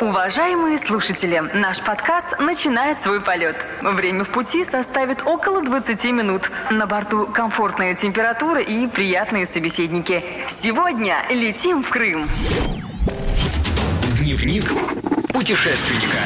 Уважаемые слушатели, наш подкаст начинает свой полет. Время в пути составит около 20 минут. На борту комфортная температура и приятные собеседники. Сегодня летим в Крым. Дневник путешественника.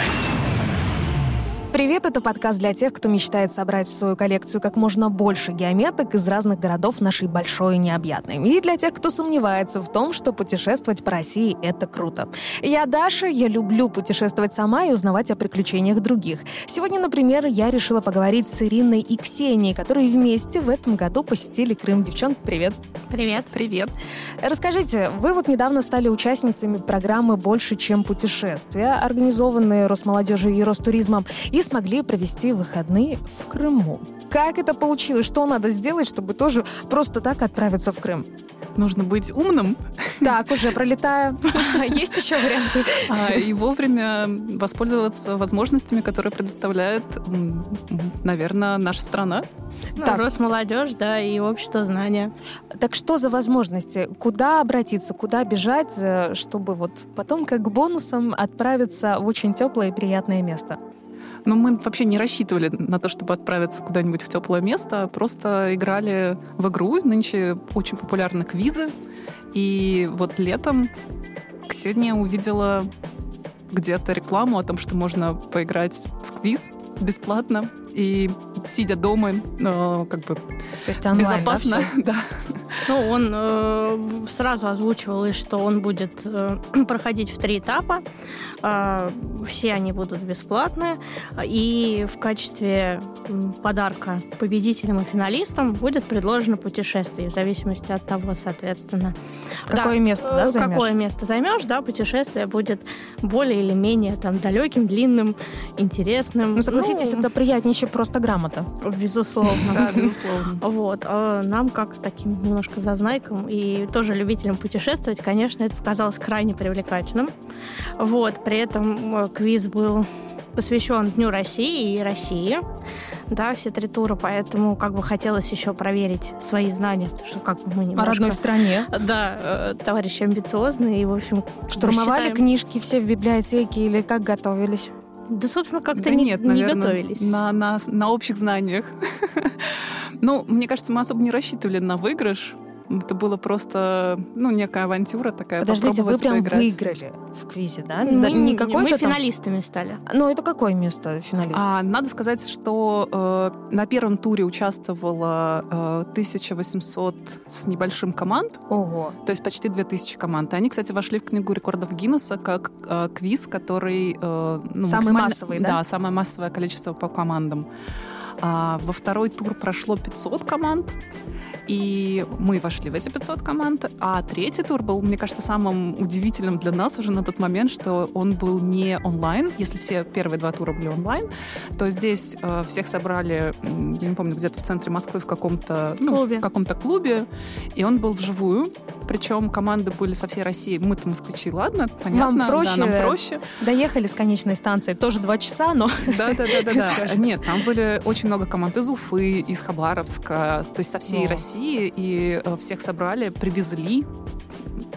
Привет, это подкаст для тех, кто мечтает собрать в свою коллекцию как можно больше геометок из разных городов нашей большой и необъятной. И для тех, кто сомневается в том, что путешествовать по России — это круто. Я Даша, я люблю путешествовать сама и узнавать о приключениях других. Сегодня, например, я решила поговорить с Ириной и Ксенией, которые вместе в этом году посетили Крым. Девчонки, привет! Привет. Привет. Расскажите, вы вот недавно стали участницами программы «Больше, чем путешествия», организованные Росмолодежью и Ростуризмом, и смогли провести выходные в Крыму. Как это получилось? Что надо сделать, чтобы тоже просто так отправиться в Крым? Нужно быть умным. Так, уже пролетаю. Есть еще варианты? А, и вовремя воспользоваться возможностями, которые предоставляет, наверное, наша страна. Ну, так. Росмолодежь, да, и общество знания. Так что за возможности? Куда обратиться, куда бежать, э, чтобы вот потом как бонусом отправиться в очень теплое и приятное место? Но мы вообще не рассчитывали на то, чтобы отправиться куда-нибудь в теплое место, а просто играли в игру. Нынче очень популярны квизы. И вот летом Ксения увидела где-то рекламу о том, что можно поиграть в квиз бесплатно и сидя дома, э, как бы То есть онлайн, безопасно. Да, да. Ну, он э, сразу озвучивал, что он будет э, проходить в три этапа. Э, все они будут бесплатные. И в качестве подарка победителям и финалистам будет предложено путешествие, в зависимости от того, соответственно. Какое да, место, да, займешь? Какое место займешь, да, путешествие будет более или менее там далеким, длинным, интересным. Ну, согласитесь, ну, это приятнее, чем просто грамота. Безусловно. Да, безусловно. Вот. А нам, как таким немножко зазнайкам и тоже любителям путешествовать, конечно, это показалось крайне привлекательным. Вот. При этом э, квиз был посвящен Дню России и России, да, все три тура, поэтому как бы хотелось еще проверить свои знания, что как бы мы немножко... По родной стране. Да, э, товарищи амбициозные, и, в общем... Штурмовали считаем... книжки все в библиотеке или как готовились? Да, собственно, как-то да не, нет, не наверное, готовились. На, на, на общих знаниях. Ну, мне кажется, мы особо не рассчитывали на выигрыш. Это было просто, ну, некая авантюра такая. Подождите, вы прям поиграть. выиграли в квизе, да? Мы, да не мы финалистами стали. Ну, это какое место финалист? А, надо сказать, что э, на первом туре участвовало э, 1800 с небольшим команд. Ого. То есть почти 2000 команд. И они, кстати, вошли в книгу рекордов Гиннесса как э, квиз, который... Э, ну, Самый массовый, да? Да, самое массовое количество по командам. А, во второй тур прошло 500 команд. И мы вошли в эти 500 команд. А третий тур был, мне кажется, самым удивительным для нас уже на тот момент, что он был не онлайн. Если все первые два тура были онлайн, то здесь э, всех собрали, я не помню, где-то в центре Москвы в каком-то ну, клубе. в каком-то клубе, и он был вживую. Причем команды были со всей России. Мы-то москвичи, ладно, понятно. Вам проще, да, нам проще. Доехали с конечной станции. Тоже два часа, но... Да-да-да. Нет, там были очень много команд из Уфы, из Хабаровска, то есть со всей России. И э, всех собрали, привезли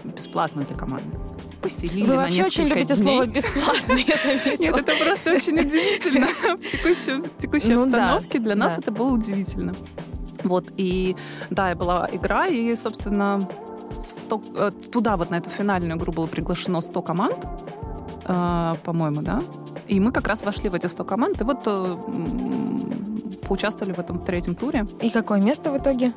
бесплатно для команды поселили Вы вообще очень любите дней. слово «бесплатно», я заметила. Нет, это просто очень удивительно. В текущей, в текущей ну, обстановке да, для нас да. это было удивительно. Вот, и да, была игра, и, собственно, в 100, э, туда вот на эту финальную игру было приглашено 100 команд, э, по-моему, да? И мы как раз вошли в эти 100 команд, и вот э, поучаствовали в этом третьем туре. И какое место в итоге?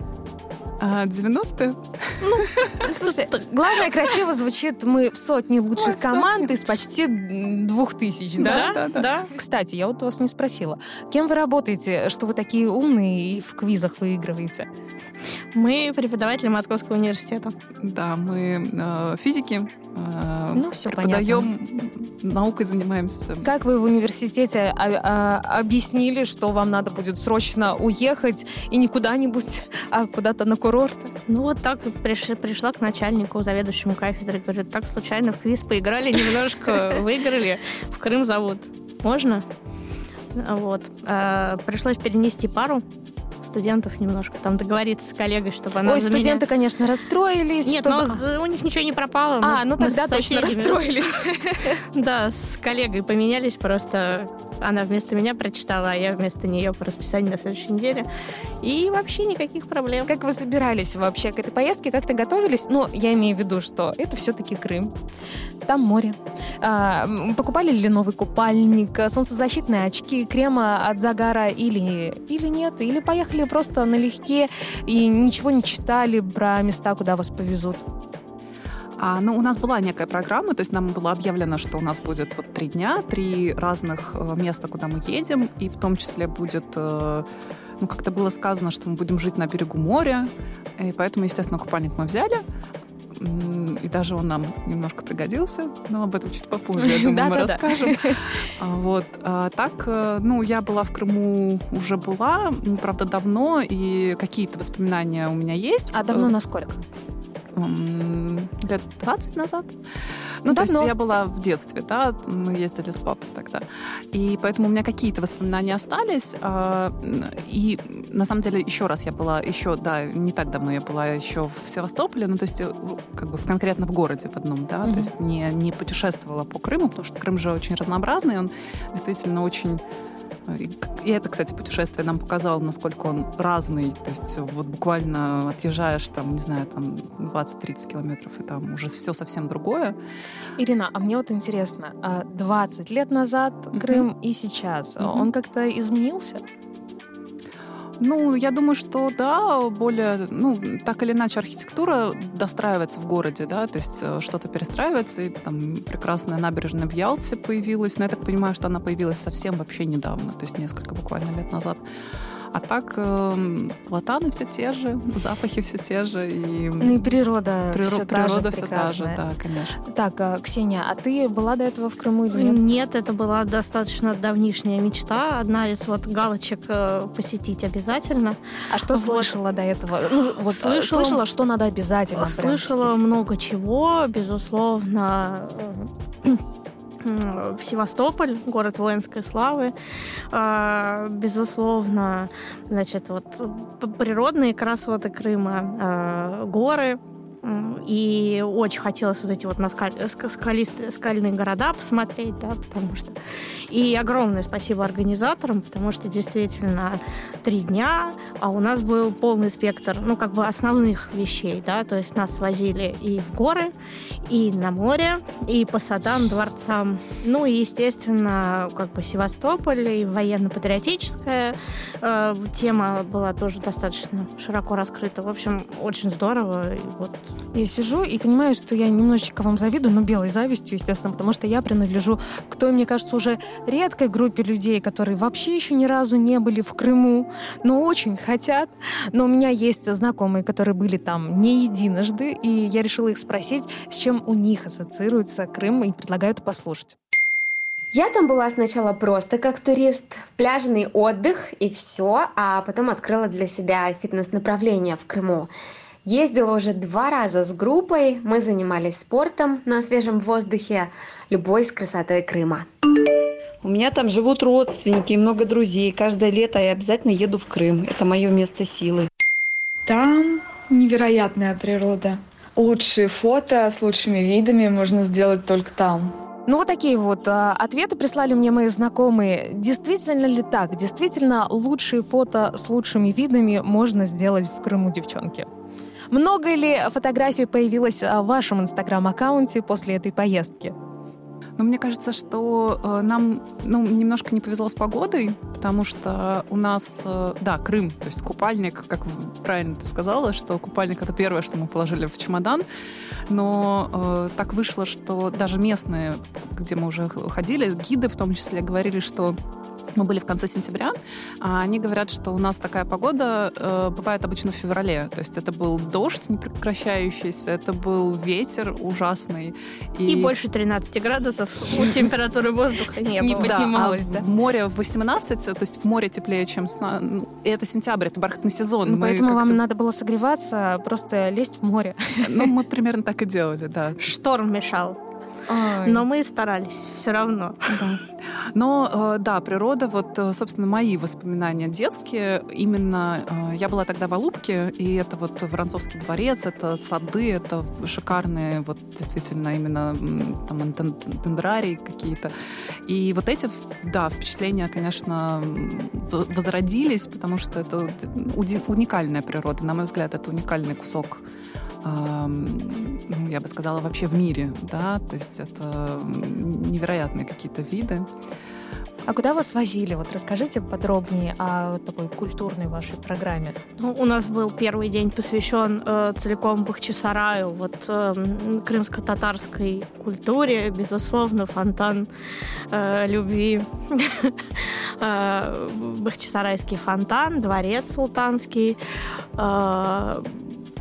90-е. Ну, слушай, главное, красиво звучит мы в сотне лучших Ой, команд из почти двух тысяч, да? Да, да, да. Кстати, я вот вас не спросила. Кем вы работаете, что вы такие умные и в квизах выигрываете? Мы преподаватели Московского университета. Да, мы э, физики, ну, все преподаем, понятно. наукой занимаемся. Как вы в университете а, а, объяснили, что вам надо будет срочно уехать и не куда-нибудь, а куда-то на курорт? Ну вот так приш, пришла к начальнику, заведующему кафедрой, говорит, так случайно в квиз поиграли, немножко выиграли, в Крым зовут. Можно? Вот. Э, пришлось перенести пару студентов немножко там договориться с коллегой, чтобы она Ой, за студенты, меня... конечно, расстроились. Нет, чтобы- но у них ничего не пропало. А, Мы- ну мы с тогда точно расстроились. Да, с коллегой поменялись, просто она вместо меня прочитала, а я вместо нее по расписанию на следующей неделе. И вообще никаких проблем. Как вы собирались вообще к этой поездке? Как-то готовились? Ну, я имею в виду, что это все-таки Крым. Там море. А, покупали ли новый купальник, солнцезащитные очки, крема от загара или, или нет? Или поехали просто налегке и ничего не читали про места, куда вас повезут? А, ну, у нас была некая программа, то есть нам было объявлено, что у нас будет вот три дня, три разных э, места, куда мы едем, и в том числе будет, э, ну, как-то было сказано, что мы будем жить на берегу моря, и поэтому, естественно, купальник мы взяли, и даже он нам немножко пригодился, но об этом чуть попозже, я думаю, мы расскажем. А, Вот. А так, э, ну, я была в Крыму, уже была, правда, давно, и какие-то воспоминания у меня есть. А давно Э, насколько? Лет 20 назад. Ну, то есть Давно. я была в детстве, да, мы ездили с папой тогда. И поэтому у меня какие-то воспоминания остались. а, И на самом деле, еще раз я была, еще, да, не так давно я была еще в Севастополе, ну, то есть э, как бы конкретно в городе в одном, да, Мгм. то есть не, не путешествовала по Крыму, потому что Крым же очень разнообразный, он действительно очень и это, кстати, путешествие нам показало, насколько он разный. То есть вот буквально отъезжаешь там, не знаю, там 20-30 километров, и там уже все совсем другое. Ирина, а мне вот интересно, а 20 лет назад Крым и сейчас, Мгм. он как-то изменился? Ну, я думаю, что да, более, ну, так или иначе, архитектура достраивается в городе, да, то есть э, что-то перестраивается, и там прекрасная набережная в Ялте появилась, но я так понимаю, что она появилась совсем вообще недавно, то есть несколько буквально лет назад. А так эм, платаны все те же, запахи все те же, и Ну и природа, приро- все природа все та же, да, конечно. Так, а, Ксения, а ты была до этого в Крыму или нет? Нет, это была достаточно давнишняя мечта. Одна из вот галочек э, посетить обязательно. А что Вот. слышала до этого? Ну, вот Слышала- слышала, слышала, что надо обязательно Слышала посетить. много чего, безусловно. М, Севастополь, город воинской славы, А, безусловно, значит, вот природные красоты Крыма, а, горы, и очень хотелось вот эти вот ск- скалистые, скальные города посмотреть, да, потому что... И огромное спасибо организаторам, потому что действительно три дня, а у нас был полный спектр, ну, как бы основных вещей, да, то есть нас возили и в горы, и на море, и по садам, дворцам. Ну, и, естественно, как бы Севастополь и военно-патриотическая э, тема была тоже достаточно широко раскрыта. В общем, очень здорово. И вот Я сижу и понимаю, что я немножечко вам завидую, но белой завистью, естественно, потому что я принадлежу к той, мне кажется, уже редкой группе людей, которые вообще еще ни разу не были в Крыму, но очень хотят. Но у меня есть знакомые, которые были там не единожды, и я решила их спросить, с чем у них ассоциируется Крым, и предлагаю это послушать. Я там была сначала просто как турист, пляжный отдых и все, а потом открыла для себя фитнес-направление в Крыму. Ездила уже два раза с группой, мы занимались спортом на свежем воздухе, любой с красотой Крыма. У меня там живут родственники и много друзей. Каждое лето я обязательно еду в Крым. Это мое место силы. Там невероятная природа. Лучшие фото с лучшими видами можно сделать только там. Ну, вот такие вот а, ответы прислали мне мои знакомые. Действительно ли так? Действительно, лучшие фото с лучшими видами можно сделать в Крыму, девчонки? Много ли фотографий появилось а, в вашем инстаграм-аккаунте после этой поездки? Но мне кажется, что э, нам ну, немножко не повезло с погодой, потому что у нас, э, да, Крым, то есть купальник, как правильно ты сказала, что купальник это первое, что мы положили в чемодан, но э, так вышло, что даже местные, где мы уже ходили, гиды в том числе, говорили, что мы были в конце сентября, а они говорят, что у нас такая погода э, бывает обычно в феврале. То есть это был дождь непрекращающийся, это был ветер ужасный. и, больше 13 градусов у температуры воздуха не, Не было. поднималось, а да? в море в 18, то есть в море теплее, чем ну, и это сентябрь, это бархатный сезон. Ну, поэтому вам надо было согреваться, просто лезть в море. Ну, мы примерно так и делали, да. Шторм мешал. Ой. Но мы старались все равно. Да. Но э, да, природа, вот, э, собственно, мои воспоминания детские, именно э, я была тогда в Алубке, и это вот Воронцовский дворец, это сады, это шикарные, вот действительно именно там дендрарии какие-то. И вот эти, да, впечатления, конечно, возродились, потому что это уникальная природа. На мой взгляд, это уникальный кусок ну, я бы сказала, вообще в мире, да, то есть это невероятные какие-то виды. А куда вас возили? Вот расскажите подробнее о такой культурной вашей программе. Ну, у нас был первый день посвящен э, целиком Бахчисараю, вот э, крымско-татарской культуре, безусловно, фонтан э, любви, э, Бахчисарайский фонтан, дворец султанский, э,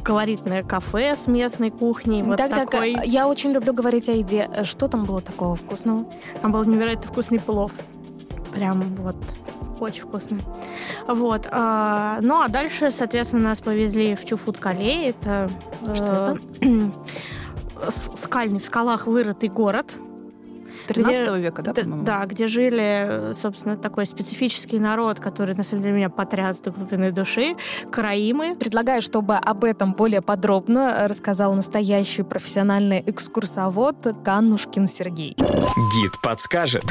колоритное кафе с местной кухней. Вот так, такой. так, я очень люблю говорить о еде. Что там было такого вкусного? Там был невероятно вкусный плов. Прям вот очень вкусно. Вот. А, ну, а дальше, соответственно, нас повезли в Чуфут-Кале. Это... Что э, это? скальный, в скалах вырытый город. 13 где, века, да, по-моему? Да, где жили, собственно, такой специфический народ, который, на самом деле, меня потряс до глубины души, караимы. Предлагаю, чтобы об этом более подробно рассказал настоящий профессиональный экскурсовод Каннушкин Сергей. Гид подскажет.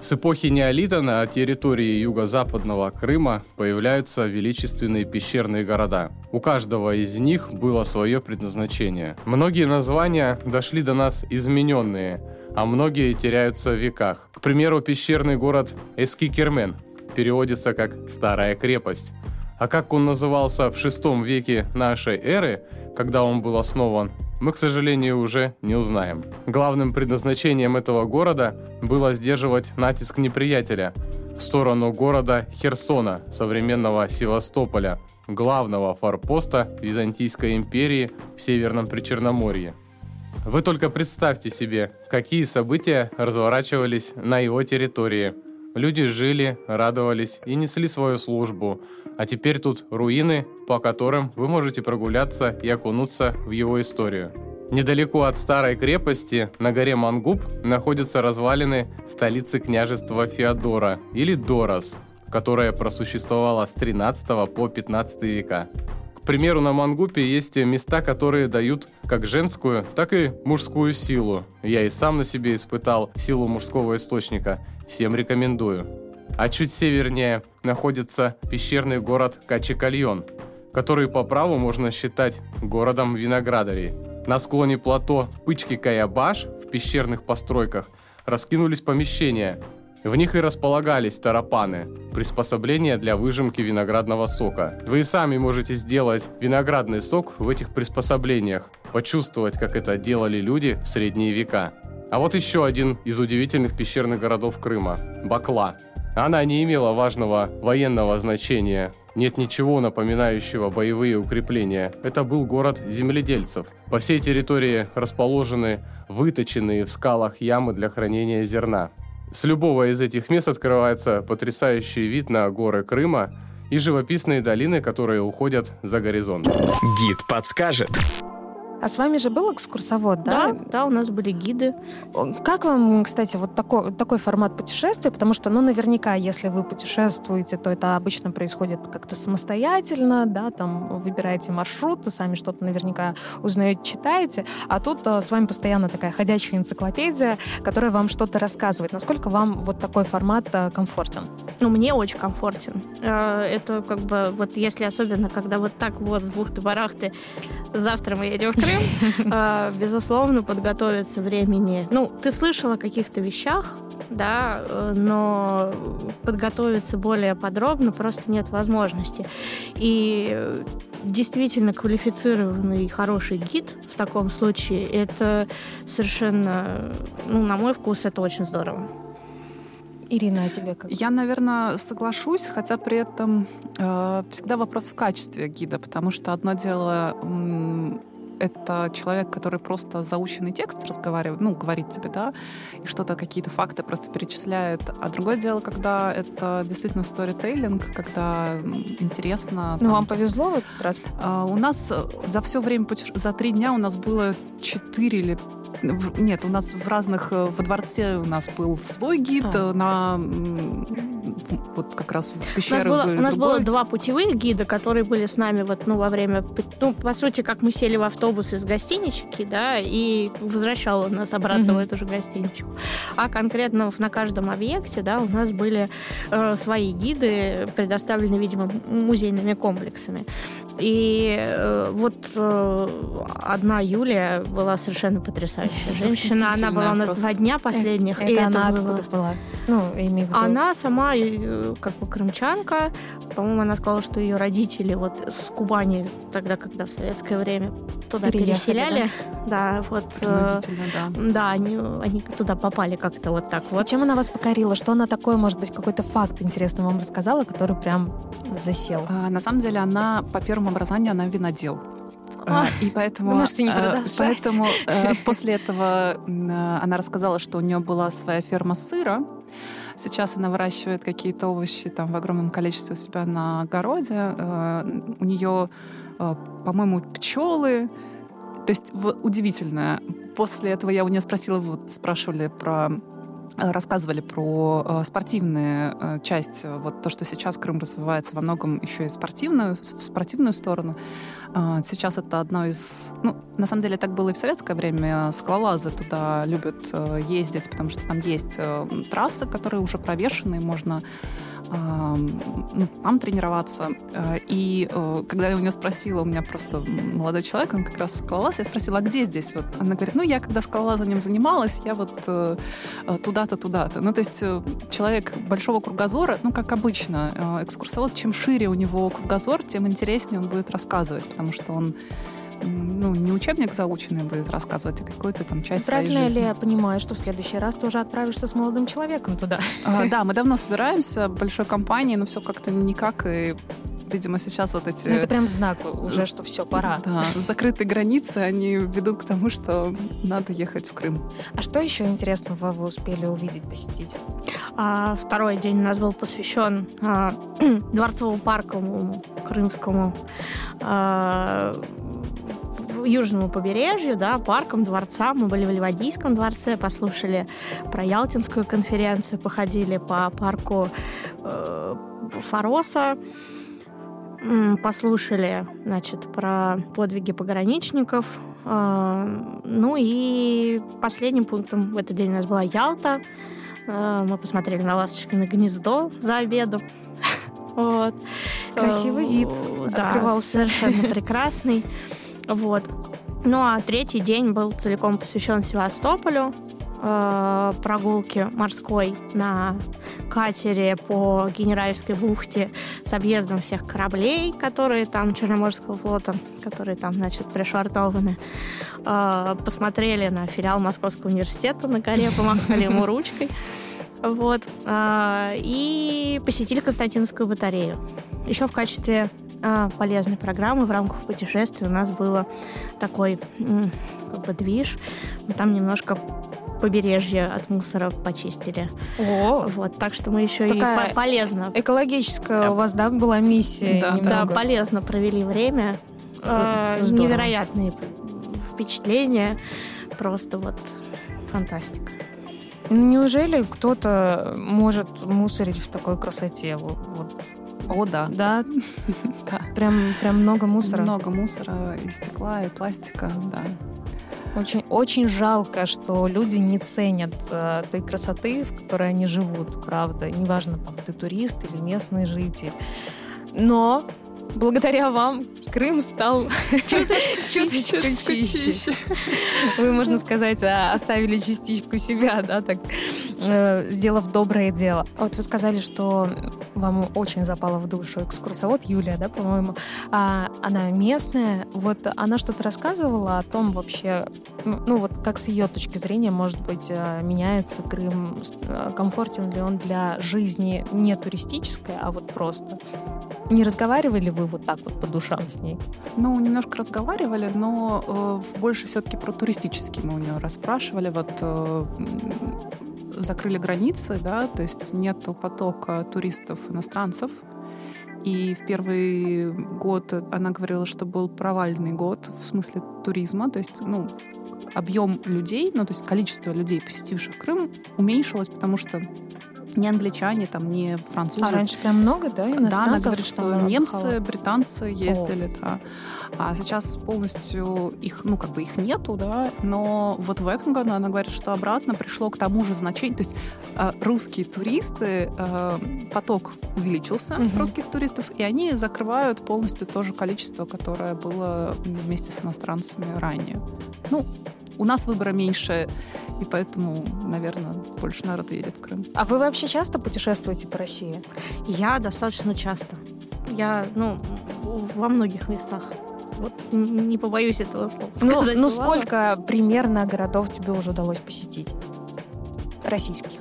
С эпохи неолита на территории юго-западного Крыма появляются величественные пещерные города. У каждого из них было свое предназначение. Многие названия дошли до нас измененные – а многие теряются в веках. К примеру, пещерный город Эскикермен переводится как «старая крепость». А как он назывался в VI веке нашей эры, когда он был основан, мы, к сожалению, уже не узнаем. Главным предназначением этого города было сдерживать натиск неприятеля в сторону города Херсона, современного Севастополя, главного форпоста Византийской империи в Северном Причерноморье. Вы только представьте себе, какие события разворачивались на его территории. Люди жили, радовались и несли свою службу. А теперь тут руины, по которым вы можете прогуляться и окунуться в его историю. Недалеко от старой крепости, на горе Мангуб, находятся развалины столицы княжества Феодора, или Дорос, которая просуществовала с 13 по 15 века примеру, на Мангупе есть места, которые дают как женскую, так и мужскую силу. Я и сам на себе испытал силу мужского источника. Всем рекомендую. А чуть севернее находится пещерный город Качекальон, который по праву можно считать городом виноградарей. На склоне плато Пычки Каябаш в пещерных постройках раскинулись помещения – в них и располагались тарапаны, приспособления для выжимки виноградного сока. Вы и сами можете сделать виноградный сок в этих приспособлениях, почувствовать, как это делали люди в средние века. А вот еще один из удивительных пещерных городов Крыма – Бакла. Она не имела важного военного значения. Нет ничего напоминающего боевые укрепления. Это был город земледельцев. По всей территории расположены выточенные в скалах ямы для хранения зерна. С любого из этих мест открывается потрясающий вид на горы Крыма и живописные долины, которые уходят за горизонт. Гид подскажет. А с вами же был экскурсовод, да? Да, да, у нас были гиды. Как вам, кстати, вот такой, такой формат путешествия? Потому что, ну, наверняка, если вы путешествуете, то это обычно происходит как-то самостоятельно, да, там выбираете маршрут, сами что-то наверняка узнаете, читаете, а тут а, с вами постоянно такая ходячая энциклопедия, которая вам что-то рассказывает. Насколько вам вот такой формат а, комфортен? Ну, мне очень комфортен. А, это как бы, вот если особенно, когда вот так вот с бухты-барахты завтра мы едем в Крым, а, безусловно, подготовиться времени. Ну, ты слышала о каких-то вещах, да, э, но подготовиться более подробно просто нет возможности. И действительно квалифицированный хороший гид в таком случае, это совершенно, ну, на мой вкус, это очень здорово. Ирина, а тебе как? Я, наверное, соглашусь, хотя при этом э, всегда вопрос в качестве гида, потому что одно дело это человек, который просто заученный текст разговаривает, ну, говорит тебе, да, и что-то, какие-то факты просто перечисляет. А другое дело, когда это действительно сторителлинг, когда интересно. Ну, вам повезло в этот раз? Uh, у нас за все время, за три дня у нас было четыре или нет, у нас в разных... э, Во дворце у нас был свой гид, А. э, на... Вот как раз в У нас, было, был у нас было два путевых гида, которые были с нами вот, ну, во время... Ну, по сути, как мы сели в автобус из гостинички, да, и возвращал он нас обратно Мгм. в эту же гостиничку. А конкретно на каждом объекте, да, у нас были э, свои гиды, предоставленные, видимо, музейными комплексами. И э, вот э, одна Юлия была совершенно потрясающая женщина. Она была у нас Восхитительная два дня последних. Это и она это было- откуда была? Ну, имею в виду... она сама э, как бы крымчанка. По-моему, она сказала, что ее родители вот с Кубани, тогда, когда в советское время туда Переехали, переселяли. Да, вот. э, да. Да, они, они туда попали как-то вот так вот. Вот чем она вас покорила? Что она такое, может быть, какой-то факт интересный вам рассказала, который прям засел? А, На самом деле она по первому образованию она винодел. А, И поэтому, вы можете не э, продолжать. поэтому э, после этого она рассказала, что у нее была своя ферма сыра. Сейчас она выращивает какие-то овощи там в огромном количестве у себя на огороде. У нее, по-моему, пчелы. То есть удивительно. После этого я у нее спросила, вот спрашивали про рассказывали про э, спортивную э, часть, э, вот то, что сейчас Крым развивается во многом еще и спортивную, в спортивную сторону. Э, Сейчас это одно из... Ну, на самом деле так было и в советское время. Скалолазы туда любят э, ездить, потому что там есть э, трассы, которые уже провешены, можно ну, там тренироваться. Э, И э, когда я у нее спросила, у меня просто молодой человек, он как раз скалолаз, я спросила, а где здесь? Вот она говорит, ну, я когда скалолазанием занималась, я вот э, туда-то, туда-то. Ну, то есть человек большого кругозора, ну, как обычно, экскурсовод, чем шире у него кругозор, тем интереснее он будет рассказывать, потому что он ну, не учебник заученный будет рассказывать, а какую-то там часть своей Правильно жизни. ли я понимаю, что в следующий раз ты уже отправишься с молодым человеком туда? А, да, мы давно собираемся, большой компанией, но все как-то никак, и, видимо, сейчас вот эти... Ну, это прям знак уже, что все, пора. Да, закрытые границы, они ведут к тому, что надо ехать в Крым. А что еще интересного вы успели увидеть, посетить? А второй день у нас был посвящен а, дворцово-парковому крымскому а, южному побережью, да, паркам, дворцам. Мы были в Ливадийском дворце, послушали про Ялтинскую конференцию, походили по парку э, Фароса, послушали, значит, про подвиги пограничников. А, ну и последним пунктом в этот день у нас была Ялта. А, Мы посмотрели на ласточкино гнездо за обедом. Вот. Красивый Э, вид Да, открывался. совершенно прекрасный. Вот. Ну а третий день был целиком посвящен Севастополю, э, прогулке морской на катере по Генеральской бухте с объездом всех кораблей, которые там Черноморского флота, которые там, значит, пришвартованы. Э, посмотрели на филиал Московского университета на горе, помахали ему ручкой. Вот. А, И посетили Константиновскую батарею. Еще в качестве полезной программы в рамках путешествия у нас было такой как бы движ. Мы там немножко побережье от мусора почистили. О, Вот, так что мы еще Такая и по- полезно, экологическая у вас, да, была миссия Да, да, полезно провели время. Э, Здорово. Невероятные впечатления. Просто вот фантастика. Ну, Неужели кто-то может мусорить в такой красоте? Вот, вот, О, да. да, да. прям, прям много мусора. Много мусора и стекла, и пластика, да. Очень, очень жалко, что люди не ценят э, той красоты, в которой они живут, правда. Неважно, там, ты турист или местный житель. Но благодаря вам Крым стал чуточку чище. Вы, можно сказать, оставили частичку себя, да, так, э, сделав доброе дело. А Вот вы сказали, что вам очень запала в душу экскурсовод Юлия, да, по-моему. А, она местная. Вот она что-то рассказывала о том вообще, ну, ну, вот как с ее точки зрения, может быть, э, меняется Крым, э, комфортен ли он для жизни не туристической, а вот просто. Не разговаривали вы вот так вот по душам с ней? Ну, немножко разговаривали, но э, больше все-таки про туристические мы у нее расспрашивали. Вот э, закрыли границы, да, то есть нету потока туристов иностранцев. И в первый год она говорила, что был провальный год в смысле туризма, то есть, ну, объем людей, ну, то есть количество людей, посетивших Крым, уменьшилось, потому что не англичане, там, не французы. А раньше прям много, да, иностранцев? Да, она говорит, что немцы, британцы ездили, да. А сейчас полностью их, ну, как бы их нету, да, но вот в этом году она говорит, что обратно пришло к тому же значению, то есть э, русские туристы, э, поток увеличился Мгм. русских туристов, и они закрывают полностью то же количество, которое было вместе с иностранцами ранее. Ну, у нас выбора меньше, и поэтому, наверное, больше народу едет в Крым. А вы вообще часто путешествуете по России? Я достаточно часто. Я, ну, во многих местах. Вот не побоюсь этого слова Ну, сказать. ну сколько примерно городов тебе уже удалось посетить? Российских.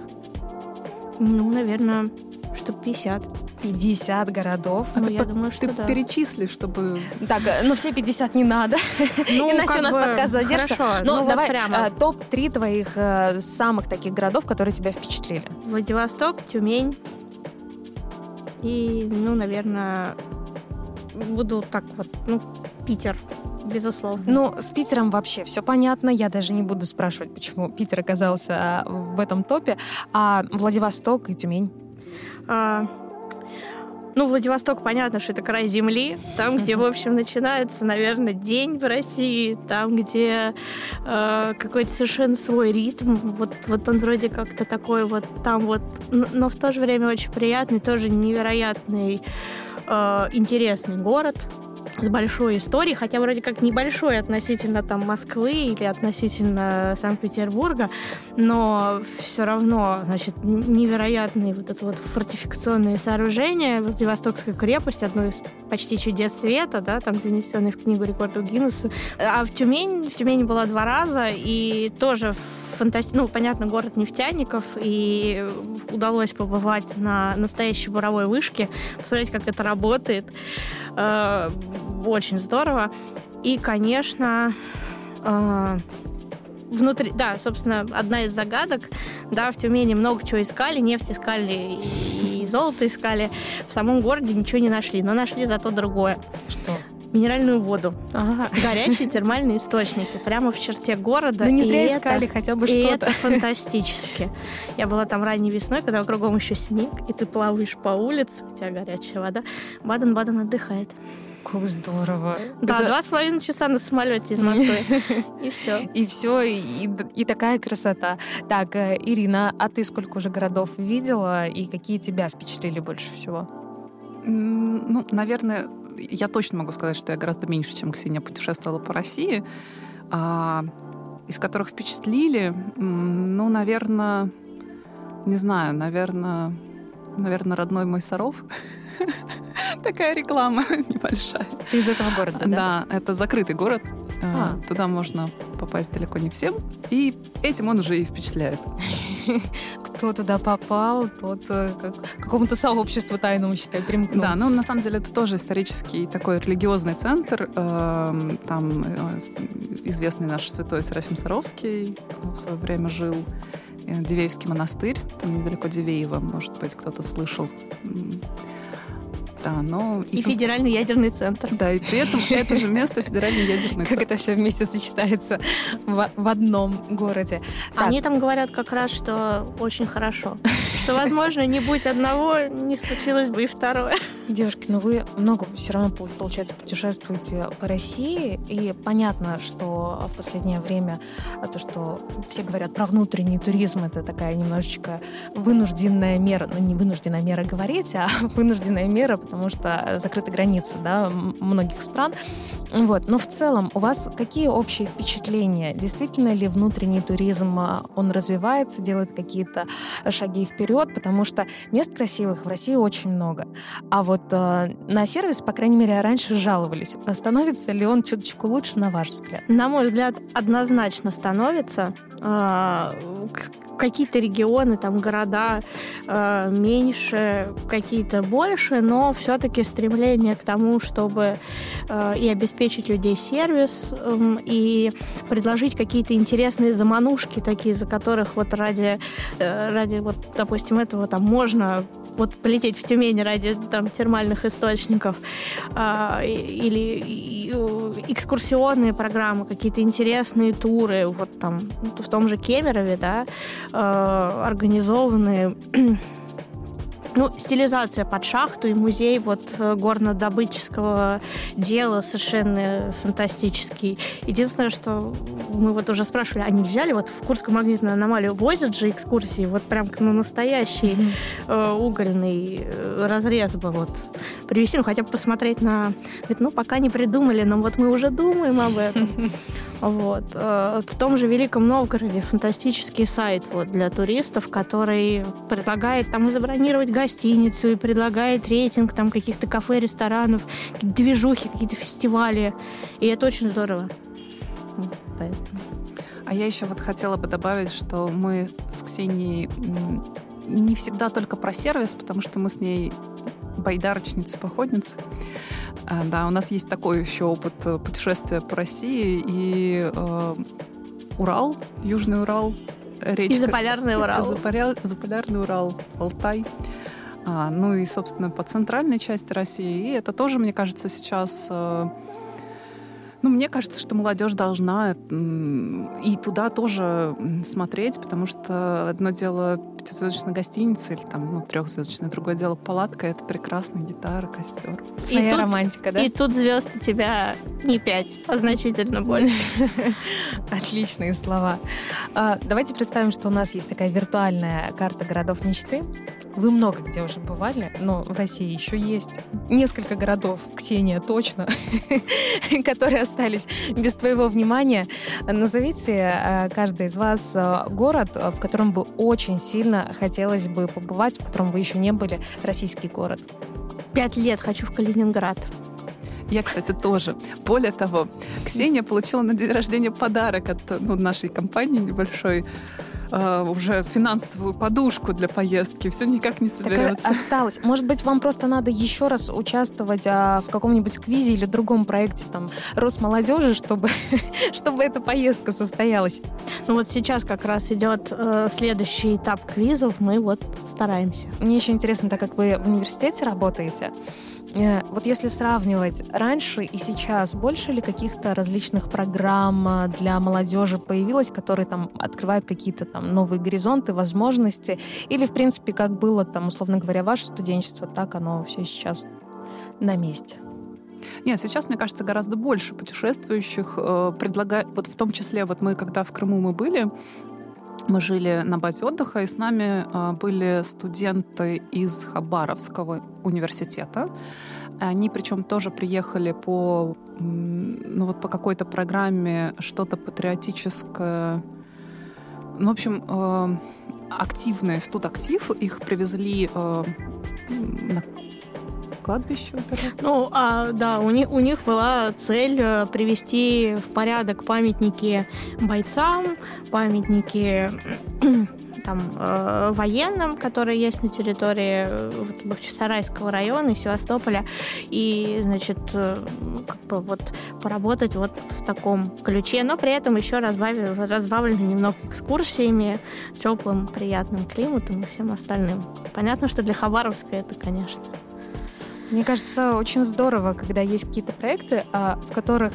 Ну, наверное, штук 50. 50 городов. Ну, ты я думаю, Ты что да. перечисли, чтобы... Так, э, ну все 50 не надо. Ну, Иначе у нас бы, подкаст задержится. Хорошо, Ну, ну, вот давай прямо. э, топ-3 твоих э, самых таких городов, которые тебя впечатлили. Владивосток, Тюмень и, ну, наверное, буду так вот, ну, Питер, безусловно. Ну, с Питером вообще все понятно. Я даже не буду спрашивать, почему Питер оказался а, в этом топе. А Владивосток и Тюмень. А, ну, Владивосток, понятно, что это край земли, там, где, в общем, начинается, наверное, день в России, там, где э, какой-то совершенно свой ритм, вот, вот он вроде как-то такой вот там вот, но, в то же время очень приятный, тоже невероятный, э, интересный город с большой историей, хотя вроде как небольшой относительно там Москвы или относительно Санкт-Петербурга, но все равно, значит, невероятные вот это вот фортификационные сооружения, Владивостокская крепость, одно из почти чудес света, да, там занесенный в книгу рекордов Гиннесса. А в Тюмень, в Тюмени была два раза, и тоже фантастично, ну, понятно, город нефтяников, и удалось побывать на настоящей буровой вышке, посмотреть, как это работает. Очень здорово. И, конечно, э, внутри, да, собственно, одна из загадок, да, в Тюмени много чего искали, нефть искали и, и золото искали, в самом городе ничего не нашли, но нашли зато другое. Что? Минеральную воду. Ага. Горячие термальные источники прямо в черте города. Ну не и зря это- искали хотя бы и что-то. это фантастически. Я была там ранней весной, когда кругом еще снег, и ты плаваешь по улице, у тебя горячая вода. Баден-Баден отдыхает. Как здорово. Да, два с половиной часа на самолете из Москвы. И все. И все, и, и такая красота. Так, э, Ирина, а ты сколько уже городов видела и какие тебя впечатлили больше всего? Ну, наверное, я точно могу сказать, что я гораздо меньше, чем Ксения, путешествовала по России, а, из которых впечатлили, ну, наверное, не знаю, наверное, наверное, родной мой Саров. Такая реклама небольшая. Ты из этого города, да? Да, это закрытый город. А. А, Туда можно попасть далеко не всем. И этим он уже и впечатляет. Кто туда попал, тот э, как, какому-то сообществу тайному, считай, примкнул. Да, ну на самом деле это тоже исторический такой религиозный центр. Эм, Там э, известный наш святой Серафим Саровский в свое время жил. Э, Дивеевский монастырь, там недалеко Дивеева, может быть, кто-то слышал. М, Да, но... И федеральный ядерный центр. Да, и при этом это же место федеральный ядерный Как центр. это все вместе сочетается в, в одном городе. Так, Они там говорят как раз, что очень хорошо. Что, возможно, не будь одного, не случилось бы и второе. Девушки, ну вы много все равно, пол- получается, путешествуете по России, и понятно, что в последнее время то, что все говорят про внутренний туризм, это такая немножечко вынужденная мера, ну не вынужденная мера говорить, а вынужденная мера, потому что закрыты границы, да, многих стран. Вот. Но в целом у вас какие общие впечатления? Действительно ли внутренний туризм, а, он развивается, делает какие-то шаги вперед? Потому что мест красивых в России очень много. А вот э, на сервис, по крайней мере, раньше жаловались. Становится ли он чуточку лучше, на ваш взгляд? На мой взгляд, однозначно становится. А, Какие-то регионы, там города э, меньше, какие-то больше, но все-таки стремление к тому, чтобы э, и обеспечить людей сервис, эм, и предложить какие-то интересные заманушки, такие, за которых вот ради, э, ради вот, допустим, этого там можно вот полететь в Тюмень ради там термальных источников, а, или экскурсионные программы, какие-то интересные туры, вот там в том же Кемерове, да, а, организованные ну, стилизация под шахту и музей вот э, горнодобытческого дела совершенно фантастический. Единственное, что мы вот уже спрашивали, а нельзя ли вот в Курскую магнитную аномалию возят же экскурсии, вот прям на настоящий э, угольный э, разрез бы вот привести, ну, хотя бы посмотреть на... Говорит, ну, пока не придумали, но вот мы уже думаем об этом. Вот. Э, в том же Великом Новгороде фантастический сайт вот, для туристов, который предлагает там и забронировать гостиницу, и предлагает рейтинг там каких-то кафе, ресторанов, какие-то движухи, какие-то фестивали. И это очень здорово. Поэтому. А я еще вот хотела бы добавить, что мы с Ксенией не всегда только про сервис, потому что мы с ней байдарочницы, походницы. А, да, у нас есть такой еще опыт э, путешествия по России и э, Урал, Южный Урал, речка. И Заполярный Урал. Заполя... Заполярный Урал, Алтай. А, ну и, собственно, по центральной части России. И это тоже, мне кажется, сейчас э, ну, мне кажется, что молодежь должна и туда тоже смотреть, потому что одно дело пятизвездочная гостиница или там ну, трехзвездочная, другое дело палатка, это прекрасно, гитара, костер. Своя и тут, романтика, да? И тут звезд у тебя не пять, а значительно больше. Отличные слова. А, давайте представим, что у нас есть такая виртуальная карта городов мечты. Вы много где уже бывали, но в России еще есть несколько городов, Ксения точно, которые остались без твоего внимания. Назовите э, каждый из вас э, город, в котором бы очень сильно хотелось бы побывать, в котором вы еще не были, российский город. Пять лет хочу в Калининград. Я, кстати, тоже. Более того, Ксения получила на день рождения подарок от ну, нашей компании небольшой э, уже финансовую подушку для поездки. Все никак не соберется. Так осталось. Может быть, вам просто надо еще раз участвовать а, в каком-нибудь квизе или другом проекте там Росмолодежи, чтобы, чтобы эта поездка состоялась. Ну вот сейчас как раз идет э, следующий этап квизов. Мы вот стараемся. Мне еще интересно, так как вы в университете работаете, вот если сравнивать раньше и сейчас, больше ли каких-то различных программ э, для молодежи появилось, которые там открывают какие-то там новые горизонты, возможности? Или, в принципе, как было там, условно говоря, ваше студенчество, так оно все сейчас на месте? Нет, сейчас, мне кажется, гораздо больше путешествующих э, предлагают, вот в том числе, вот мы, когда в Крыму мы были, мы жили на базе отдыха, и с нами а, были студенты из Хабаровского университета. Они причем тоже приехали по, ну вот по какой-то программе что-то патриотическое. Ну, в общем, э, активный студактив. Их привезли э, на кладбище? Ну, а, да, у них, у них была цель э, привести в порядок памятники бойцам, памятники там э, военным, которые есть на территории э, Бахчисарайского района и Севастополя, и, значит, э, как бы вот поработать вот в таком ключе, но при этом еще разбавили, разбавлены немного экскурсиями, теплым, приятным климатом и всем остальным. Понятно, что для Хабаровска это, конечно, мне кажется, очень здорово, когда есть какие-то проекты, а, в которых,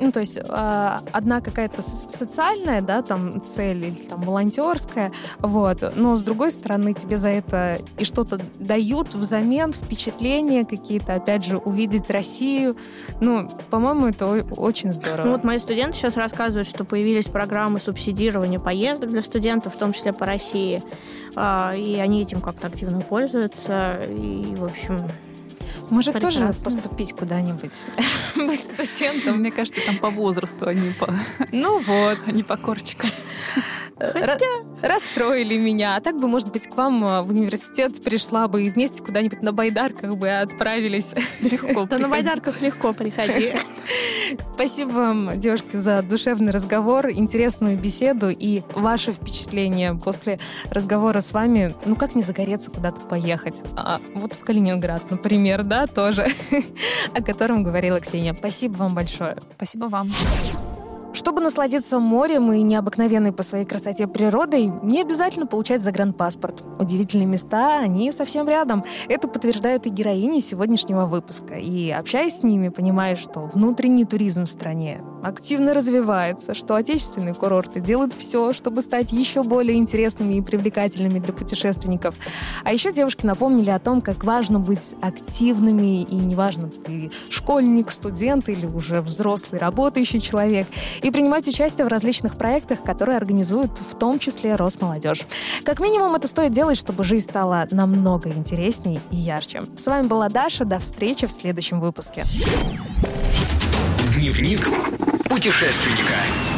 ну, то есть а, одна какая-то социальная, да, там цель или там волонтерская, вот, но с другой стороны тебе за это и что-то дают взамен, впечатления какие-то, опять же, увидеть Россию, ну, по-моему, это очень здорово. Ну вот мои студенты сейчас рассказывают, что появились программы субсидирования поездок для студентов, в том числе по России, а, и они этим как-то активно пользуются, и, в общем, может, Прекрасно. тоже поступить куда-нибудь? Быть студентом? Мне кажется, там по возрасту, а не по... Ну вот. А не по корчикам. Хотя... Расстроили меня. А так бы, может быть, к вам э, в университет пришла бы и вместе куда-нибудь на байдарках бы отправились. Легко Да на байдарках легко приходи. Спасибо вам, девушки, за душевный разговор, интересную беседу и ваши впечатления после разговора с вами. Ну, как не загореться куда-то поехать? А, вот в Калининград, например, да, тоже, о котором говорила Ксения. Спасибо вам большое. Спасибо вам. Чтобы насладиться морем и необыкновенной по своей красоте природой, не обязательно получать загранпаспорт. Удивительные места, они совсем рядом. Это подтверждают и героини сегодняшнего выпуска. И общаясь с ними, понимаешь, что внутренний туризм в стране активно развивается, что отечественные курорты делают все, чтобы стать еще более интересными и привлекательными для путешественников. А еще девушки напомнили о том, как важно быть активными, и неважно, ты школьник, студент или уже взрослый работающий человек, и принимать участие в различных проектах, которые организуют в том числе Росмолодежь. Как минимум это стоит делать, чтобы жизнь стала намного интереснее и ярче. С вами была Даша, до встречи в следующем выпуске. Дневник путешественника.